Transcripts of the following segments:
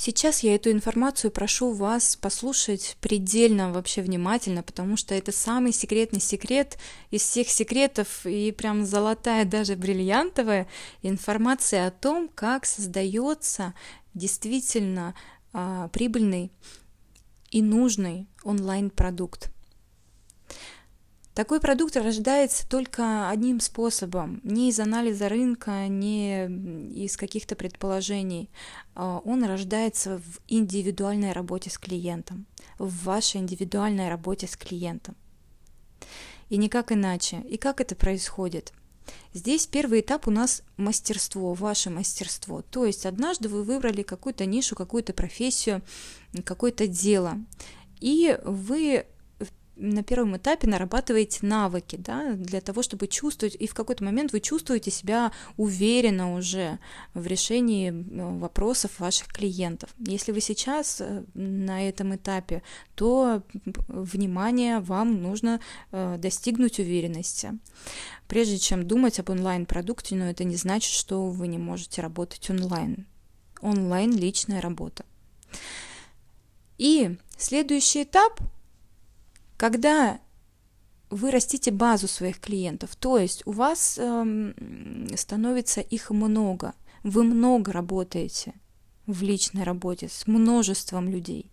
Сейчас я эту информацию прошу вас послушать предельно вообще внимательно, потому что это самый секретный секрет из всех секретов и прям золотая, даже бриллиантовая информация о том, как создается действительно а, прибыльный и нужный онлайн-продукт. Такой продукт рождается только одним способом, не из анализа рынка, не из каких-то предположений. А, он рождается в индивидуальной работе с клиентом, в вашей индивидуальной работе с клиентом. И никак иначе. И как это происходит? Здесь первый этап у нас мастерство, ваше мастерство. То есть однажды вы выбрали какую-то нишу, какую-то профессию, какое-то дело. И вы на первом этапе нарабатываете навыки, да, для того, чтобы чувствовать, и в какой-то момент вы чувствуете себя уверенно уже в решении э, вопросов ваших клиентов. Если вы сейчас э, на этом этапе, то, внимание, вам нужно э, достигнуть уверенности. Прежде чем думать об онлайн-продукте, но это не значит, что вы не можете работать онлайн. Онлайн – личная работа. И следующий этап – когда вы растите базу своих клиентов, то есть у вас эм, становится их много, вы много работаете в личной работе с множеством людей.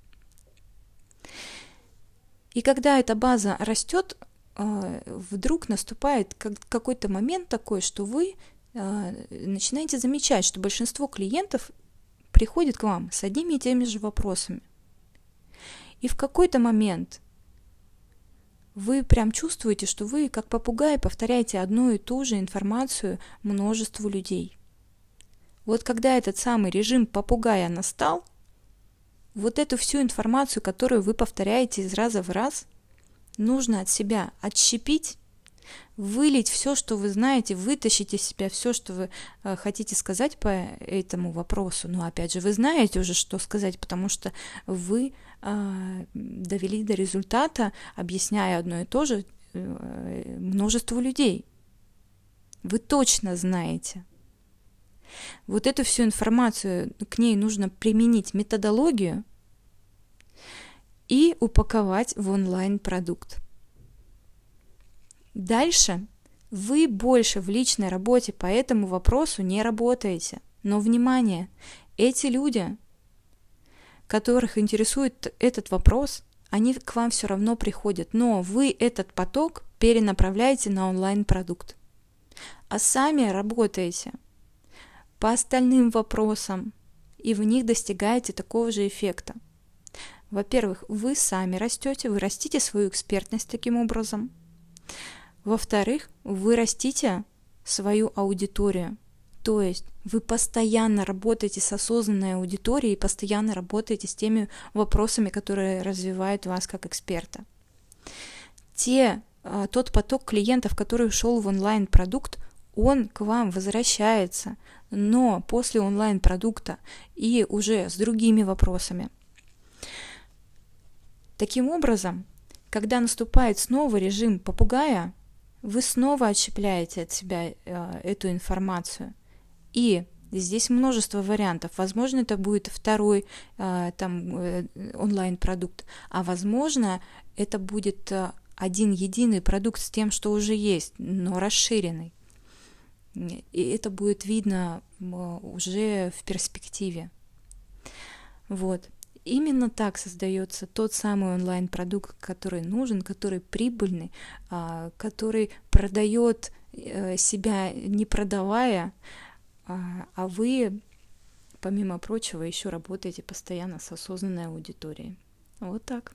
И когда эта база растет, э, вдруг наступает какой-то момент такой, что вы э, начинаете замечать, что большинство клиентов приходит к вам с одними и теми же вопросами. И в какой-то момент вы прям чувствуете, что вы, как попугай, повторяете одну и ту же информацию множеству людей. Вот когда этот самый режим попугая настал, вот эту всю информацию, которую вы повторяете из раза в раз, нужно от себя отщепить, вылить все, что вы знаете, вытащить из себя все, что вы э, хотите сказать по этому вопросу. Но опять же, вы знаете уже, что сказать, потому что вы э, довели до результата, объясняя одно и то же э, множеству людей. Вы точно знаете. Вот эту всю информацию, к ней нужно применить методологию и упаковать в онлайн-продукт. Дальше вы больше в личной работе по этому вопросу не работаете. Но внимание, эти люди, которых интересует этот вопрос, они к вам все равно приходят, но вы этот поток перенаправляете на онлайн-продукт. А сами работаете по остальным вопросам, и в них достигаете такого же эффекта. Во-первых, вы сами растете, вы растите свою экспертность таким образом – во-вторых, вы растите свою аудиторию. То есть вы постоянно работаете с осознанной аудиторией и постоянно работаете с теми вопросами, которые развивают вас как эксперта. Те, а, тот поток клиентов, который ушел в онлайн-продукт, он к вам возвращается, но после онлайн-продукта и уже с другими вопросами. Таким образом, когда наступает снова режим попугая, вы снова отщепляете от себя э, эту информацию. И здесь множество вариантов. Возможно, это будет второй э, там э, онлайн-продукт, а возможно, это будет э, один единый продукт с тем, что уже есть, но расширенный. И это будет видно уже в перспективе. Вот. Именно так создается тот самый онлайн-продукт, который нужен, который прибыльный, а, который продает э, себя не продавая, а, а вы, помимо прочего, еще работаете постоянно с осознанной аудиторией. Вот так.